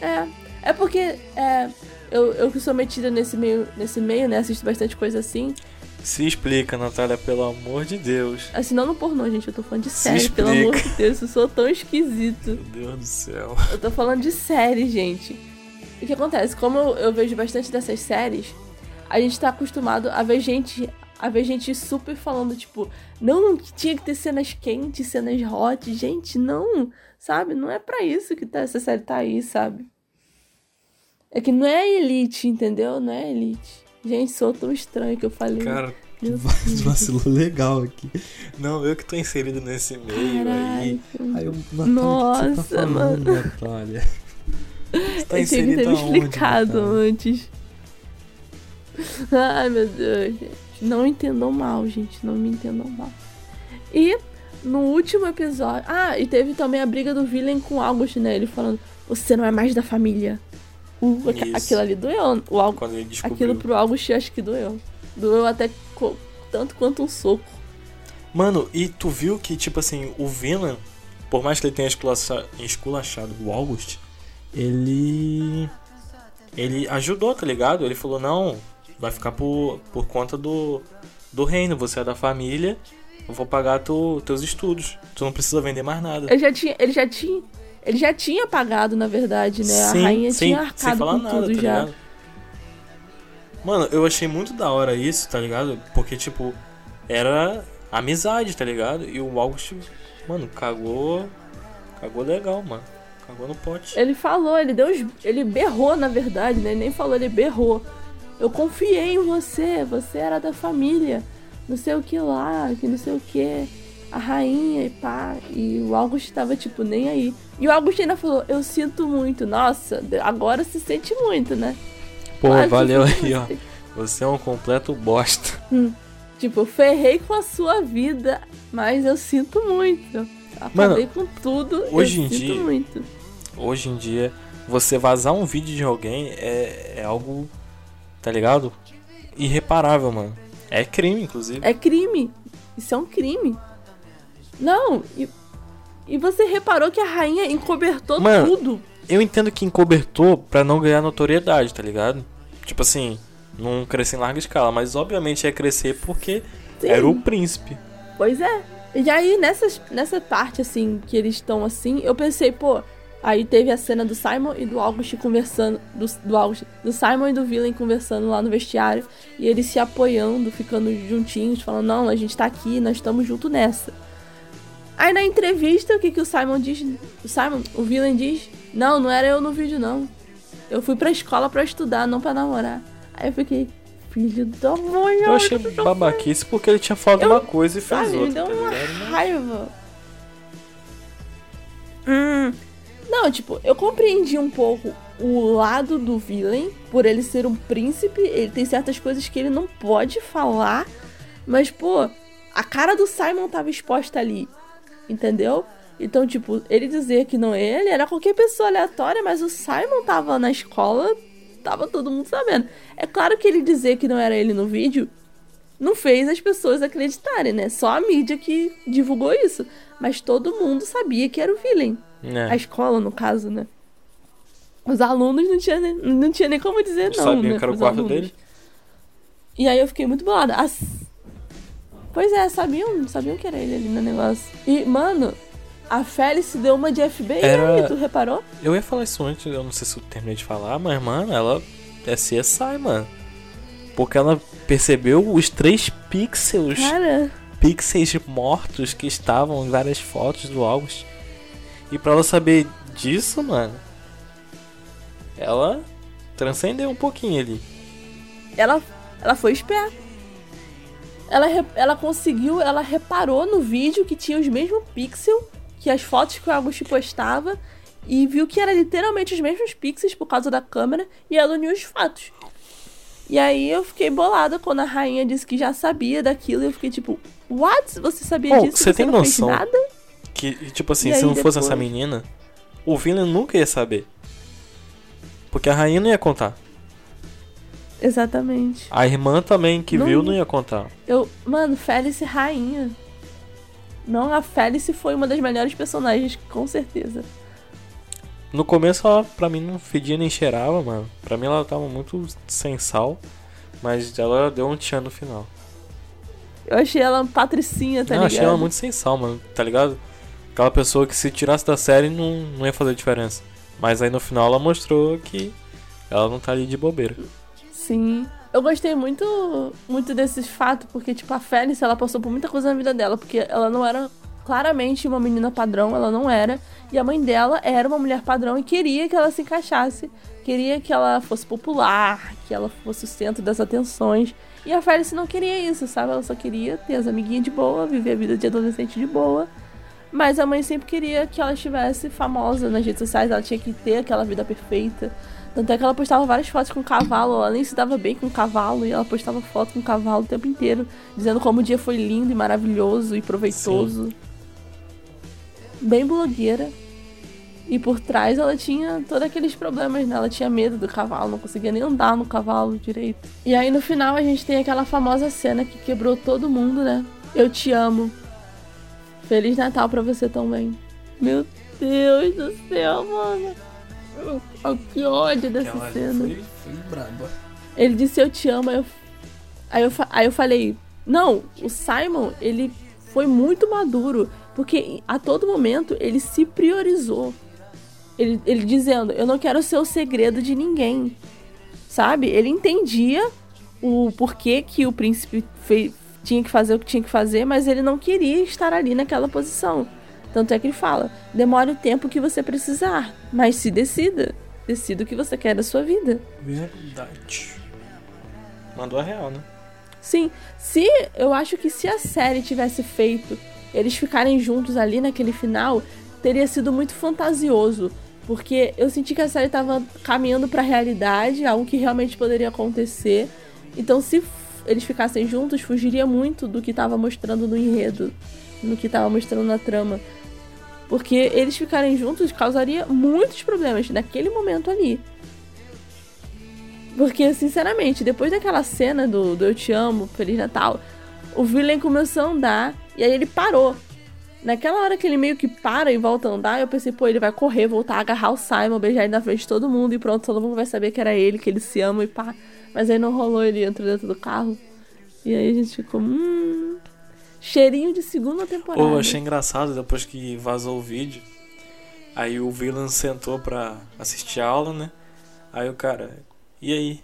é. É porque é, eu, eu que sou metida nesse meio, nesse meio, né? Assisto bastante coisa assim. Se explica, Natália, pelo amor de Deus. Assim, não no pornô, gente. Eu tô falando de série, pelo amor de Deus. Eu sou tão esquisito. Meu Deus do céu. Eu tô falando de série, gente. O que acontece? Como eu, eu vejo bastante dessas séries, a gente tá acostumado a ver gente. A ver gente super falando, tipo, não, que tinha que ter cenas quentes, cenas hot. Gente, não, sabe? Não é pra isso que tá, essa série tá aí, sabe? É que não é elite, entendeu? Não é elite. Gente, sou tão estranho que eu falei. Cara, Meu Deus. Vacilou legal aqui. não, eu que tô inserido nesse meio aí. Caralho. Aí eu, Natália, Nossa, que você tá falando, Natália? Você tá eu tinha que ter me explicado Natália? antes. Ai, meu Deus, gente. Não entendam mal, gente. Não me entendam mal. E no último episódio. Ah, e teve também a briga do Villain com o August, né? Ele falando: Você não é mais da família. Uh, aqu- aquilo ali doeu. O August, Quando ele descobriu. aquilo pro August acho que doeu. Doeu até co- tanto quanto um soco. Mano, e tu viu que, tipo assim, o Villain, por mais que ele tenha esculacha- esculachado o August, ele. Ele ajudou, tá ligado? Ele falou: não, vai ficar por, por conta do, do reino, você é da família, eu vou pagar tu, teus estudos. Tu não precisa vender mais nada. Ele já tinha. Ele já tinha. Ele já tinha pagado, na verdade, né? a rainha tinha sem arcado falar com nada, tudo tá já. ligado? Mano, eu achei muito da hora isso, tá ligado? Porque, tipo, era amizade, tá ligado? E o August, mano, cagou. Cagou legal, mano. Cagou no pote. Ele falou, ele deu. os- Ele berrou, na verdade, né? Ele nem falou, ele berrou. Eu confiei em você, você era da família. Não sei o que lá, que não sei o que. A rainha e pá. E o August tava, tipo, nem aí. E o August ainda falou, eu sinto muito. Nossa, agora se sente muito, né? Pô, valeu aí, ó. Você é um completo bosta. Tipo, eu ferrei com a sua vida, mas eu sinto muito. Acabei com tudo, hoje eu em sinto dia- muito. Hoje em dia, você vazar um vídeo de alguém é, é algo, tá ligado? Irreparável, mano. É crime, inclusive. É crime. Isso é um crime. Não, e, e você reparou que a rainha encobertou Mano, tudo. eu entendo que encobertou pra não ganhar notoriedade, tá ligado? Tipo assim, não crescer em larga escala, mas obviamente ia crescer porque Sim. era o príncipe. Pois é. E aí, nessas, nessa parte, assim, que eles estão assim, eu pensei, pô, aí teve a cena do Simon e do August conversando, do, do August, do Simon e do Villain conversando lá no vestiário, e eles se apoiando, ficando juntinhos, falando, não, a gente tá aqui, nós estamos junto nessa. Aí na entrevista, o que, que o Simon diz? O Simon, o Villain diz, não, não era eu no vídeo, não. Eu fui pra escola pra estudar, não pra namorar. Aí eu fiquei, filho da mãe, Eu achei babaquice porque ele tinha falado Eu- uma coisa e fez Sabe, me outra, deu tá uma ligado? Mas- raiva. Hum. Não, tipo, eu compreendi um pouco o lado do villain, por ele ser um príncipe, ele tem certas coisas que ele não pode falar, mas, pô, a cara do Simon tava exposta ali, entendeu? Então, tipo, ele dizer que não é ele, era qualquer pessoa aleatória, mas o Simon tava na escola, tava todo mundo sabendo. É claro que ele dizer que não era ele no vídeo não fez as pessoas acreditarem, né? Só a mídia que divulgou isso. Mas todo mundo sabia que era o villain. É. A escola, no caso, né? Os alunos não tinha, nem- não tinha nem como dizer não, Sabia né? que era o quarto alunos. dele? E aí eu fiquei muito bolada. As- Pois é, sabiam, sabiam que era ele ali no negócio. E, mano, a Felice deu uma de FBI Era- tu reparou? Eu ia falar isso antes, eu não sei se eu terminei de falar, mas, mano, ela é CSI, mano. Porque ela percebeu os três pixels, Cara, pixels mortos que estavam em várias fotos do August. E pra ela saber disso, mano, ela transcendeu um pouquinho ali. ela, ela foi esperta. Ela, ela conseguiu, ela reparou no vídeo que tinha os mesmos pixels que as fotos que o Augusto postava e viu que era literalmente os mesmos pixels por causa da câmera e ela uniu os fatos. E aí eu fiquei bolada quando a rainha disse que já sabia daquilo e eu fiquei tipo, what? Você sabia Oh, disso? você e tem não noção? fez nada? Que, tipo assim, E se não fosse essa depois? menina, o Villain nunca ia saber. Porque a rainha não ia contar. Exatamente. A irmã também que Não- viu não ia contar. Eu, mano, Felice rainha. Não, a Felice foi uma das melhores personagens, com certeza. No começo ela pra mim não fedia nem cheirava, mano. Pra mim ela tava muito sem sal. Mas ela deu um tchan no final. Eu achei ela patricinha, tá eu ligado? achei ela muito sem sal, mano, tá ligado? Aquela pessoa que se tirasse da série não, não ia fazer diferença. Mas aí no final ela mostrou que ela não tá ali de bobeira. Sim. Eu gostei muito, muito desse fato, porque, tipo, a Felice, ela passou por muita coisa na vida dela, porque ela não era claramente uma menina padrão, ela não era. E a mãe dela era uma mulher padrão e queria que ela se encaixasse. Queria que ela fosse popular, que ela fosse o centro das atenções. E a Felice não queria isso, sabe? Ela só queria ter as amiguinhas de boa, viver a vida de adolescente de boa. Mas a mãe sempre queria que ela estivesse famosa nas redes sociais, ela tinha que ter aquela vida perfeita. Tanto é que ela postava várias fotos com cavalo, ela nem se dava bem com cavalo, e ela postava foto com cavalo o tempo inteiro, dizendo como o dia foi lindo e maravilhoso e proveitoso. Bem blogueira. E por trás ela tinha todos aqueles problemas, né? Ela tinha medo do cavalo, não conseguia nem andar no cavalo direito. E aí no final a gente tem aquela famosa cena que quebrou todo mundo, né? Eu te amo. Feliz Natal pra você também. Meu Deus do céu, mano. Que ódio dessa cena. foi braba. Ele disse eu te amo, aí eu, aí eu, aí eu falei, não, o Simon, ele foi muito maduro, porque a todo momento ele se priorizou. Ele, ele dizendo, eu não quero ser o segredo de ninguém, sabe? Ele entendia o porquê que o príncipe fei- tinha que fazer o que tinha que fazer, mas ele não queria estar ali naquela posição. Tanto é que ele fala, demore o tempo que você precisar, mas se decida. Decida o que você quer da sua vida. Verdade. Mandou a real, né? Sim, se eu acho que se a série tivesse feito eles ficarem juntos ali naquele final, teria sido muito fantasioso, porque eu senti que a série tava caminhando pra realidade, algo que realmente poderia acontecer. Então, se eles ficassem juntos, fugiria muito do que tava mostrando no enredo, no que tava mostrando na trama. Porque eles ficarem juntos causaria muitos problemas naquele momento ali. Porque, sinceramente, depois daquela cena do, do Eu Te Amo, Feliz Natal, o Villain começou a andar e aí ele parou. Naquela hora que ele meio que para e volta a andar, eu pensei, pô, ele vai correr, voltar, agarrar o Simon, beijar ele na frente de todo mundo e pronto, todo mundo vai saber que era ele, que eles se amam e pá. Mas aí não rolou, ele entrou dentro do carro. E aí a gente ficou, hum. Cheirinho de segunda temporada. Pô, eu achei engraçado depois que vazou o vídeo. Aí o Villan sentou pra assistir a aula, né? Aí o cara, e aí?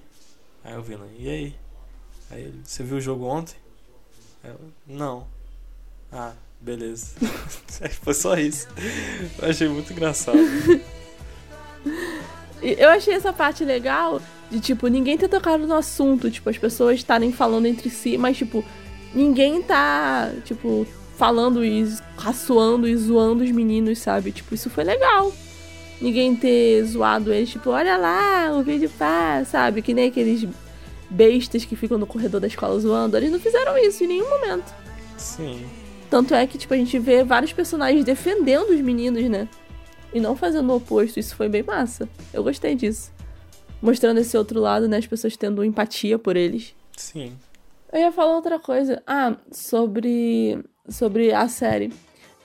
Aí o Villan, e aí? Aí ele, você viu o jogo ontem? Eu, não. Ah, beleza. Foi só isso. Eu achei muito engraçado. Eu achei essa parte legal de, tipo, ninguém ter tocado no assunto, tipo, as pessoas estarem falando entre si, mas, tipo, ninguém tá, tipo, falando e raçoando e zoando os meninos, sabe? Tipo, isso foi legal. Ninguém ter zoado eles, tipo, olha lá, o vídeo pá, sabe? Que nem aqueles bestas que ficam no corredor da escola zoando. Eles não fizeram isso em nenhum momento. Sim. Tanto é que, tipo, a gente vê vários personagens defendendo os meninos, né? E não fazendo o oposto. Isso foi bem massa. Eu gostei disso. Mostrando esse outro lado, né? As pessoas tendo empatia por eles. Sim. Eu ia falar outra coisa. Ah, sobre. Sobre a série.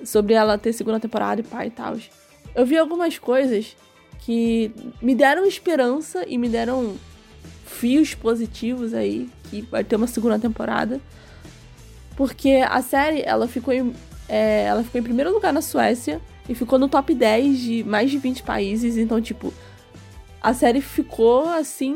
Sobre ela ter segunda temporada e pai e tal. Eu vi algumas coisas que me deram esperança e me deram fios positivos aí. Que vai ter uma segunda temporada. Porque a série, ela ficou em, é, ela ficou em primeiro lugar na Suécia e ficou no top 10 de mais de 20 países. Então, tipo, a série ficou assim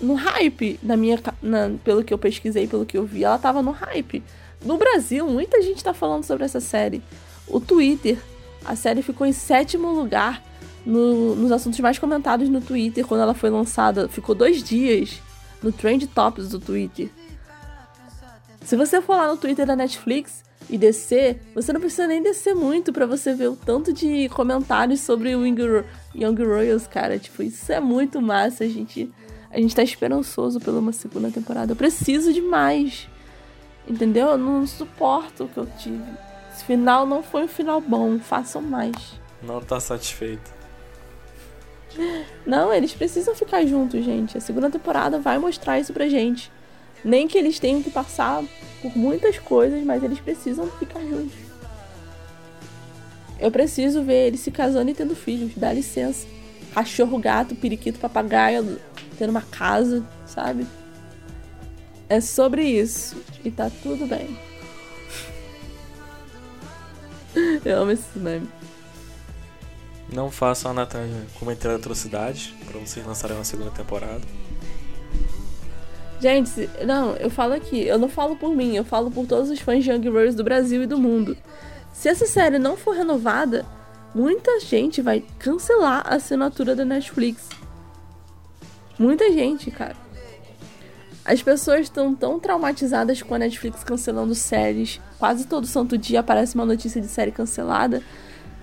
no hype na minha na- pelo que eu pesquisei, pelo que eu vi, ela tava no hype. No Brasil, muita gente tá falando sobre essa série. O Twitter, a série ficou em sétimo lugar no- nos assuntos mais comentados no Twitter quando ela foi lançada. Ficou dois dias no Trend Tops do Twitter. Se você for lá no Twitter da Netflix e descer, você não precisa nem descer muito pra você ver o tanto de comentários sobre o Young, Ro- Young Royals, cara. Tipo, isso é muito massa, a gente. A gente tá esperançoso pela uma segunda temporada. Eu preciso de mais. Entendeu? Eu não suporto o que eu tive. Esse final não foi um final bom. Façam mais. Não tá satisfeito. Não, eles precisam ficar juntos, gente. A segunda temporada vai mostrar isso pra gente. Nem que eles tenham que passar por muitas coisas, mas eles precisam ficar juntos. Eu preciso ver eles se casando e tendo filhos. Dá licença. Cachorro, gato, periquito, papagaio, tendo uma casa, sabe? É sobre isso. E tá tudo bem. Eu amo esse meme. Não façam a Nathan cometer atrocidades pra vocês lançarem uma segunda temporada. Gente, não, eu falo aqui, eu não falo por mim, eu falo por todos os fãs de Young Royals do Brasil e do mundo. Se essa série não for renovada, muita gente vai cancelar a assinatura da Netflix. Muita gente, cara. As pessoas estão tão traumatizadas com a Netflix cancelando séries. Quase todo santo dia aparece uma notícia de série cancelada.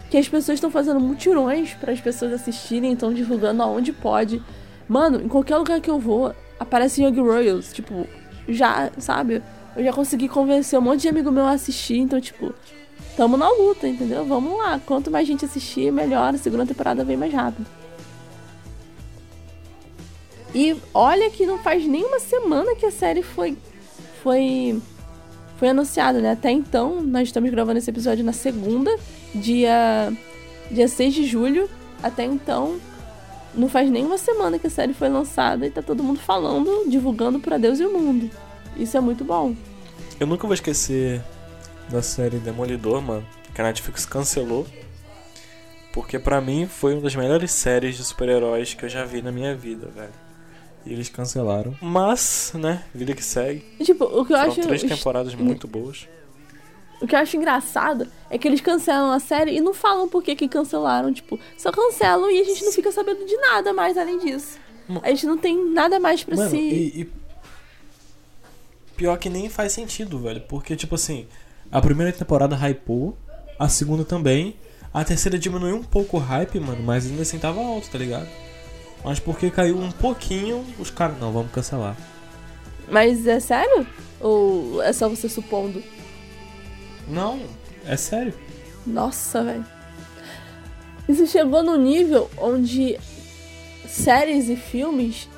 Que as pessoas estão fazendo mutirões para as pessoas assistirem, estão divulgando aonde pode. Mano, em qualquer lugar que eu vou, aparece Young Royals. Tipo, já, sabe? Eu já consegui convencer um monte de amigo meu a assistir, então, tipo, tamo na luta, entendeu? Vamos lá. Quanto mais gente assistir, melhor. A segunda temporada vem mais rápido. E olha que não faz nem uma semana que a série foi foi foi anunciada, né? Até então, nós estamos gravando esse episódio na segunda, dia dia 6 de julho. Até então, não faz nem uma semana que a série foi lançada e tá todo mundo falando, divulgando pra Deus e o mundo. Isso é muito bom. Eu nunca vou esquecer da série Demolidor, mano, que a Netflix cancelou. Porque pra mim foi uma das melhores séries de super-heróis que eu já vi na minha vida, velho. E eles cancelaram. Mas, né, vida que segue. Tipo, o que eu Foram acho três temporadas muito boas. O que eu acho engraçado é que eles cancelam a série e não falam por que que cancelaram. Tipo, só cancelam e a gente não fica sabendo de nada mais além disso. A gente não tem nada mais pra Mano, si. e, e Pior que nem faz sentido, velho. Porque, tipo assim, a primeira temporada hypou, a segunda também. A terceira diminuiu um pouco o hype, mano, mas ainda assim tava alto, tá ligado? Mas porque caiu um pouquinho, os caras, não, vamos cancelar. Mas é sério? Ou é só você supondo? Não, é sério. Nossa, velho. Isso chegou no nível onde séries e filmes,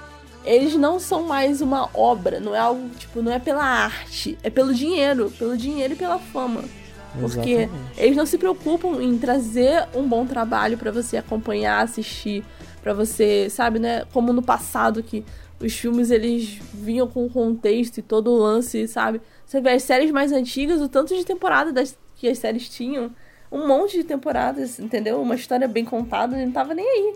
eles não são mais uma obra, não é algo, tipo, não é pela arte, é pelo dinheiro, pelo dinheiro e pela fama. Porque Exatamente. eles não se preocupam em trazer um bom trabalho pra você acompanhar, assistir, pra você, sabe, né? Como no passado que os filmes eles vinham com o contexto e todo o lance, sabe? Você vê as séries mais antigas, o tanto de temporada das, que as séries tinham, um monte de temporadas, entendeu? Uma história bem contada, não tava nem aí.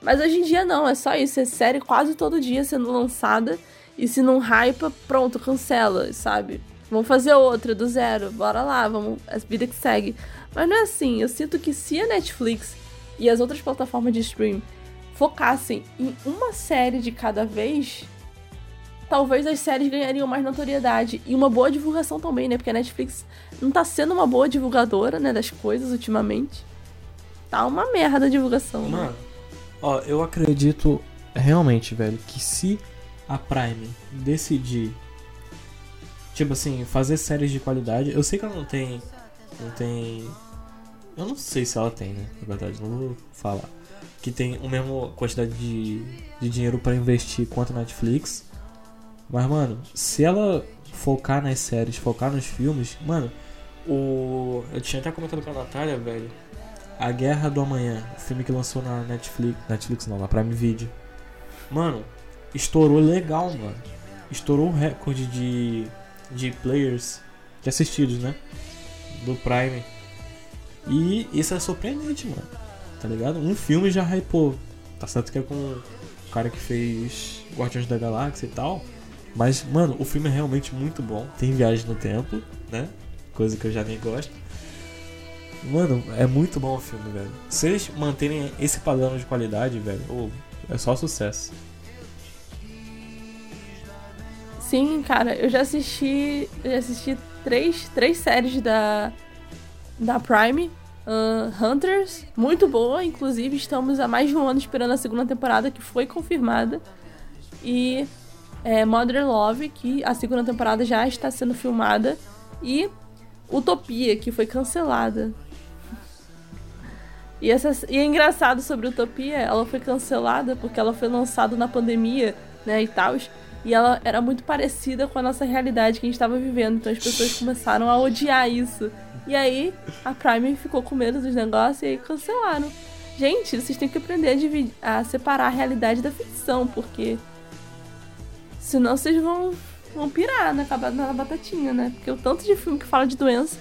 Mas hoje em dia não, é só isso, é série quase todo dia sendo lançada e se não hypa, pronto, cancela, sabe? Vamos fazer outra do zero, bora lá, vamos, a vida que segue. Mas não é assim, eu sinto que se a Netflix e as outras plataformas de stream focassem em uma série de cada vez, talvez as séries ganhariam mais notoriedade e uma boa divulgação também, né? Porque a Netflix não tá sendo uma boa divulgadora, né, das coisas ultimamente. Tá uma merda a divulgação, né? Mano, ó, eu acredito realmente, velho, que se a Prime decidir, tipo assim, fazer séries de qualidade, eu sei que ela não tem, não tem, eu não sei se ela tem, né, na verdade, não vou falar, que tem a mesma quantidade de, de dinheiro pra investir quanto a Netflix, mas, mano, se ela focar nas séries, focar nos filmes, mano, o, eu tinha até comentado com a Natália, velho, a Guerra do Amanhã, o filme que lançou na Netflix. Netflix não, na Prime Video. Mano, estourou legal, mano. Estourou o recorde de, de players, de assistidos, né? Do Prime. E isso é surpreendente, mano. Tá ligado? Um filme já hypou. Tá certo que é com o cara que fez Guardiões da Galáxia e tal. Mas, mano, o filme é realmente muito bom. Tem viagem no tempo, né? Coisa que eu já nem gosto. Mano, é muito bom o filme, velho. Se eles manterem esse padrão de qualidade, velho, ô, é só sucesso. Sim, cara, eu já assisti. Eu já assisti três, três séries da, da Prime. ahn, Hunters, muito boa, inclusive estamos há mais de um ano esperando a segunda temporada, que foi confirmada. E é, Modern Love, que a segunda temporada já está sendo filmada. E Utopia, que foi cancelada. E, essa, e é engraçado sobre Utopia, ela foi cancelada porque ela foi lançada na pandemia, né, e tal. E ela era muito parecida com a nossa realidade que a gente estava vivendo. Então as pessoas começaram a odiar isso. E aí a Prime ficou com medo dos negócios e aí cancelaram. Gente, vocês têm que aprender a, dividir, a separar a realidade da ficção, porque senão vocês vão, vão pirar na, caba- na batatinha, né? Porque o tanto de filme que fala de doença.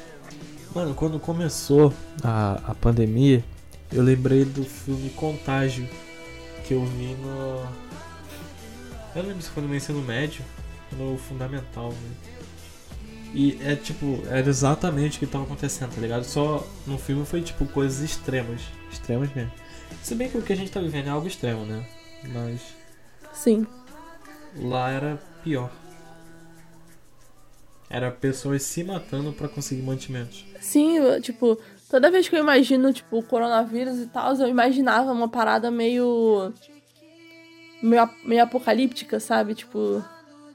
Mano, quando começou a, a pandemia, eu lembrei do filme Contágio, que eu vi no. Eu não lembro se foi no meu ensino médio ou no fundamental, né? E é tipo, era exatamente o que tava acontecendo, tá ligado? Só no filme foi tipo coisas extremas. Extremas mesmo. Se bem que o que a gente tá vivendo é algo extremo, né? Mas Sim. Lá era pior. Era pessoas se matando pra conseguir mantimentos. Sim, tipo, toda vez que eu imagino, tipo, o coronavírus e tal, eu imaginava uma parada meio. meio, meio apocalíptica, sabe? Tipo,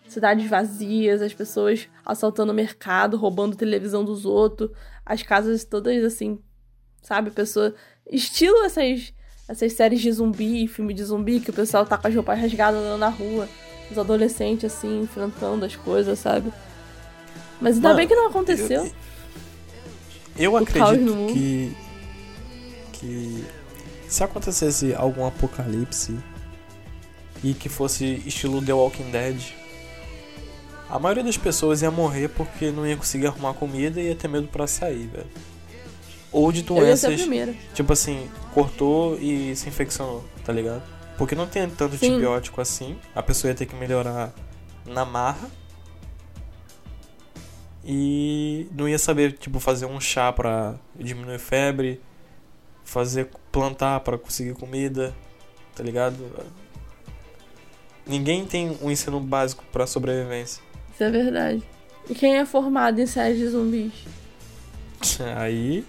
cidades vazias, as pessoas assaltando o mercado, roubando televisão dos outros, as casas todas assim, sabe? Pessoa. Estilo essas, essas séries de zumbi, filme de zumbi, que o pessoal tá com as roupas rasgadas andando na rua, os adolescentes assim, enfrentando as coisas, sabe? Mas ainda Mano, bem que não aconteceu. Eu, eu acredito que. que. Se acontecesse algum apocalipse e que fosse estilo The Walking Dead, a maioria das pessoas ia morrer porque não ia conseguir arrumar comida e ia ter medo pra sair, velho. Ou de Eu ia ser a doenças, primeira. tipo assim, cortou e se infeccionou, tá ligado? Porque não tem tanto Sim. antibiótico assim, a pessoa ia ter que melhorar na marra. E não ia saber, tipo, fazer um chá pra diminuir febre, fazer plantar pra conseguir comida, tá ligado? Ninguém tem um ensino básico pra sobrevivência. Isso é verdade. E quem é formado em séries de zumbis? Aí.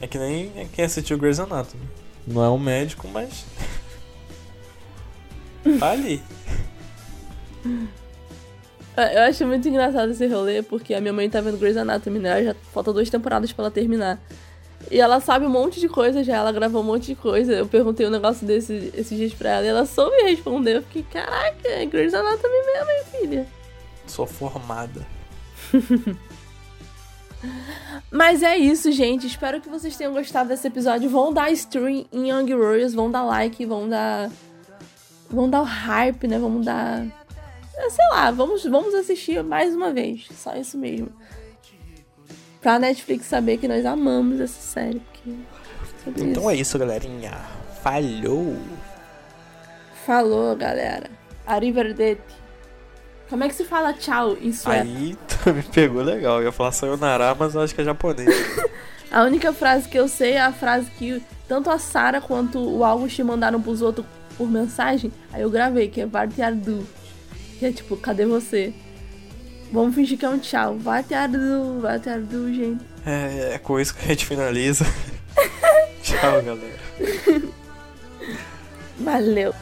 É que nem quem assistiu Grey's Anatomy. Não é um médico, mas. tá ali. Ah, Eu acho muito engraçado esse rolê, porque a minha mãe tá vendo Grey's Anatomy, né? Já falta duas temporadas pra ela terminar. E ela sabe um monte de coisa já, ela gravou um monte de coisa. Eu perguntei um negócio desse esses dias pra ela e ela soube responder. Eu fiquei, caraca, é Grey's Anatomy mesmo, hein, filha? Sou formada. Mas é isso, gente. Espero que vocês tenham gostado desse episódio. Vão dar stream em Young Warriors, vão dar like, vão dar. Vão dar o hype, né? Vamos dar. é, Sei lá, vamos, vamos assistir mais uma vez. Só isso mesmo. Pra Netflix saber que nós amamos essa série. Porque... Então isso. é isso, galerinha. Falhou. Falou, galera. Arrivederci. Como é que se fala tchau em sueco? Aí me pegou legal. Eu ia falar sayonara, mas eu acho que é japonês. A única frase que eu sei é a frase que tanto a Sara quanto o August mandaram pros outros por mensagem. Aí eu gravei, que é Vartiardu. Que é tipo, cadê você? Vamos fingir que é um tchau. Vartiardu, Vartiardu, gente. é, é com isso que a gente finaliza. Tchau, galera. Valeu.